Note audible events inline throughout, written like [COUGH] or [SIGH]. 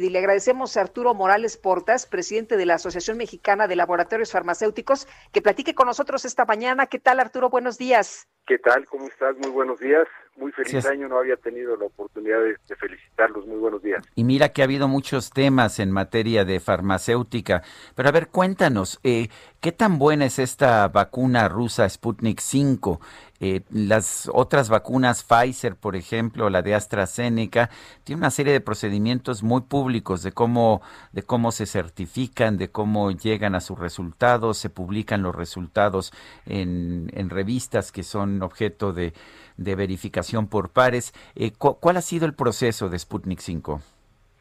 Y le agradecemos a Arturo Morales Portas, presidente de la Asociación Mexicana de Laboratorios Farmacéuticos, que platique con nosotros esta mañana. ¿Qué tal, Arturo? Buenos días. ¿Qué tal? ¿Cómo estás? Muy buenos días. Muy feliz año. No había tenido la oportunidad de, de, felicitarlos. Muy buenos días. Y mira que ha habido muchos temas en materia de farmacéutica. Pero a ver, cuéntanos, eh, ¿qué tan buena es esta vacuna rusa Sputnik 5? Eh, las otras vacunas, Pfizer, por ejemplo, la de AstraZeneca, tiene una serie de procedimientos muy públicos de cómo, de cómo se certifican, de cómo llegan a sus resultados, se publican los resultados en, en revistas que son objeto de, de verificación por pares. Eh, ¿Cuál ha sido el proceso de Sputnik 5?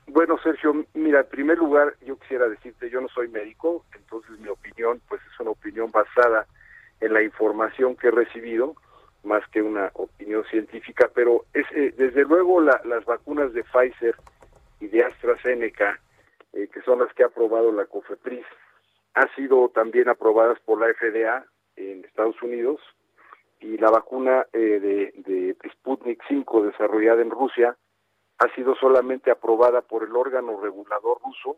Bueno, Sergio, mira, en primer lugar, yo quisiera decirte, yo no soy médico, entonces mi opinión, pues es una opinión basada en la información que he recibido más que una opinión científica, pero es eh, desde luego la, las vacunas de Pfizer y de AstraZeneca, eh, que son las que ha aprobado la COFEPRIS, han sido también aprobadas por la FDA en Estados Unidos y la vacuna eh, de, de Sputnik 5 desarrollada en Rusia ha sido solamente aprobada por el órgano regulador ruso,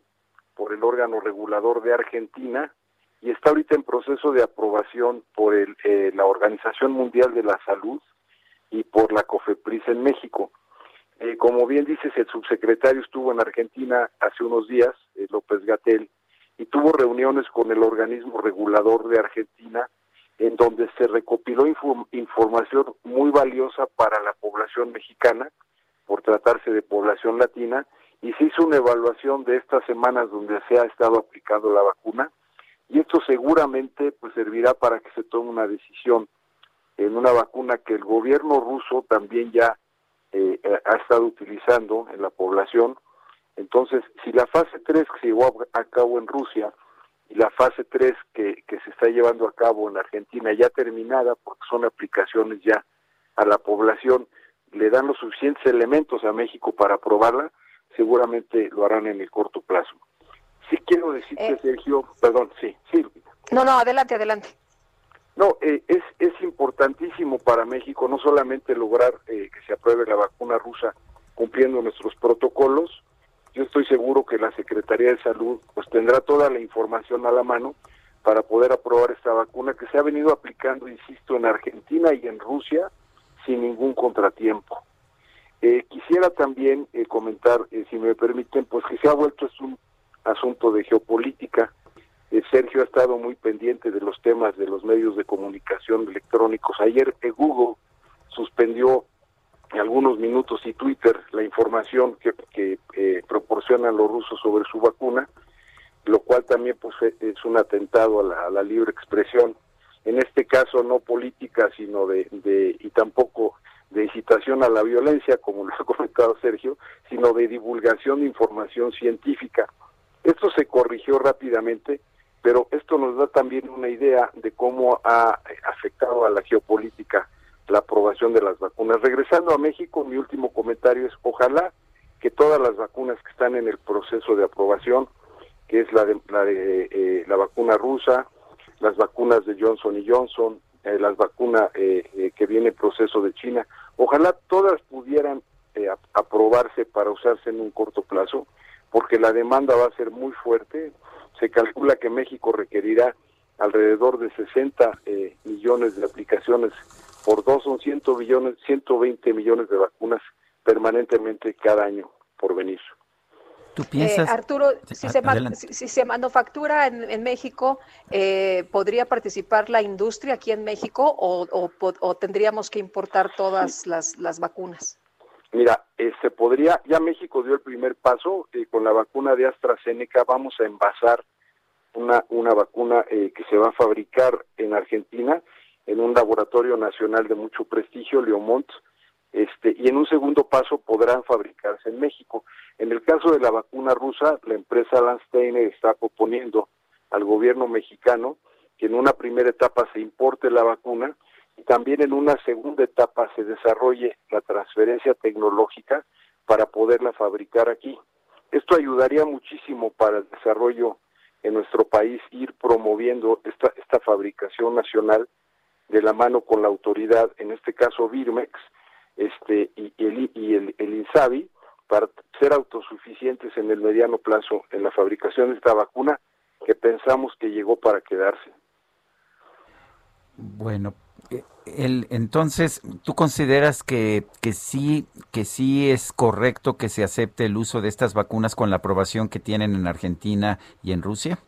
por el órgano regulador de Argentina y está ahorita en proceso de aprobación por el, eh, la Organización Mundial de la Salud y por la COFEPRIS en México. Eh, como bien dices, el subsecretario estuvo en Argentina hace unos días, eh, López Gatel, y tuvo reuniones con el organismo regulador de Argentina, en donde se recopiló inf información muy valiosa para la población mexicana, por tratarse de población latina, y se hizo una evaluación de estas semanas donde se ha estado aplicando la vacuna, y esto seguramente pues servirá para que se tome una decisión en una vacuna que el gobierno ruso también ya eh, eh ha estado utilizando en la población. Entonces, si la fase 3 que se llevó a cabo en Rusia y la fase 3 que, que se está llevando a cabo en Argentina ya terminada, porque son aplicaciones ya a la población, le dan los suficientes elementos a México para aprobarla, seguramente lo harán en el corto plazo. Sí quiero decirte, eh, Sergio, perdón, sí, sí. No, no, adelante, adelante. No, eh, es, es importantísimo para México no solamente lograr eh, que se apruebe la vacuna rusa cumpliendo nuestros protocolos, yo estoy seguro que la Secretaría de Salud pues tendrá toda la información a la mano para poder aprobar esta vacuna que se ha venido aplicando, insisto, en Argentina y en Rusia sin ningún contratiempo. Eh, quisiera también eh, comentar, eh, si me permiten, pues que se ha vuelto es un asunto de geopolítica. Eh, Sergio ha estado muy pendiente de los temas de los medios de comunicación electrónicos. Ayer eh, Google suspendió en algunos minutos y Twitter la información que, eh, proporcionan los rusos sobre su vacuna, lo cual también pues es un atentado a la, libre expresión. En este caso no política, sino de, de y tampoco de incitación a la violencia, como lo ha [LAUGHS] comentado Sergio, sino de divulgación de información científica. Esto se corrigió rápidamente, pero esto nos da también una idea de cómo ha afectado a la geopolítica la aprobación de las vacunas. Regresando a México, mi último comentario es ojalá que todas las vacunas que están en el proceso de aprobación, que es la de la, de, eh, la vacuna rusa, las vacunas de Johnson y Johnson, eh, las vacunas eh, eh, que viene en proceso de China, ojalá todas pudieran eh, aprobarse para usarse en un corto plazo porque la demanda va a ser muy fuerte. Se calcula que México requerirá alrededor de 60 eh, millones de aplicaciones por dos, son 100 millones, 120 millones de vacunas permanentemente cada año por venir. ¿Tú piensas? Eh, Arturo, si, se si, se manufactura en, en México, eh, ¿podría participar la industria aquí en México o, o, o tendríamos que importar todas las, las vacunas? Mira, eh, se podría, ya México dio el primer paso eh, con la vacuna de AstraZeneca, vamos a envasar una, una vacuna eh, que se va a fabricar en Argentina, en un laboratorio nacional de mucho prestigio, Leomont, este, y en un segundo paso podrán fabricarse en México. En el caso de la vacuna rusa, la empresa Landsteiner está proponiendo al gobierno mexicano que en una primera etapa se importe la vacuna y también en una segunda etapa se desarrolle la transferencia tecnológica para poderla fabricar aquí. Esto ayudaría muchísimo para el desarrollo en nuestro país, ir promoviendo esta, esta fabricación nacional de la mano con la autoridad, en este caso Birmex, este, y, el, y el, el INSABI, para ser autosuficientes en el mediano plazo en la fabricación de esta vacuna que pensamos que llegó para quedarse. Bueno, el, entonces, ¿tú consideras que, que, sí, que sí es correcto que se acepte el uso de estas vacunas con la aprobación que tienen en Argentina y en Rusia?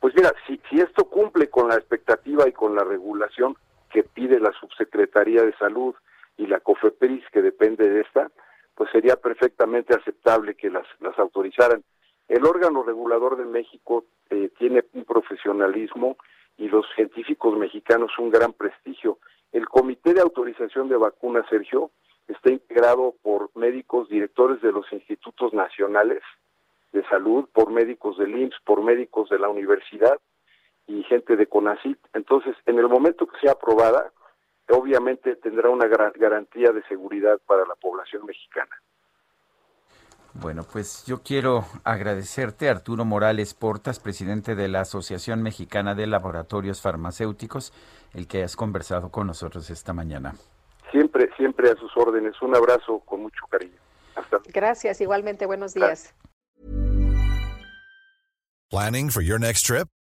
Pues mira, si, si esto cumple con la expectativa y con la regulación que pide la Subsecretaría de Salud y la COFEPRIS, que depende de esta, pues sería perfectamente aceptable que las, las autorizaran. El órgano regulador de México eh, tiene un profesionalismo y los científicos mexicanos un gran prestigio. El Comité de Autorización de Vacunas, Sergio, está integrado por médicos directores de los institutos nacionales de salud, por médicos del IMSS, por médicos de la universidad y gente de CONACIT. Entonces, en el momento que sea aprobada, obviamente tendrá una gran garantía de seguridad para la población mexicana. Bueno, pues yo quiero agradecerte, Arturo Morales Portas, presidente de la Asociación Mexicana de Laboratorios Farmacéuticos, el que has conversado con nosotros esta mañana. Siempre, siempre a sus órdenes. Un abrazo con mucho cariño. Hasta. Gracias, igualmente. Buenos días. Planning for your next trip?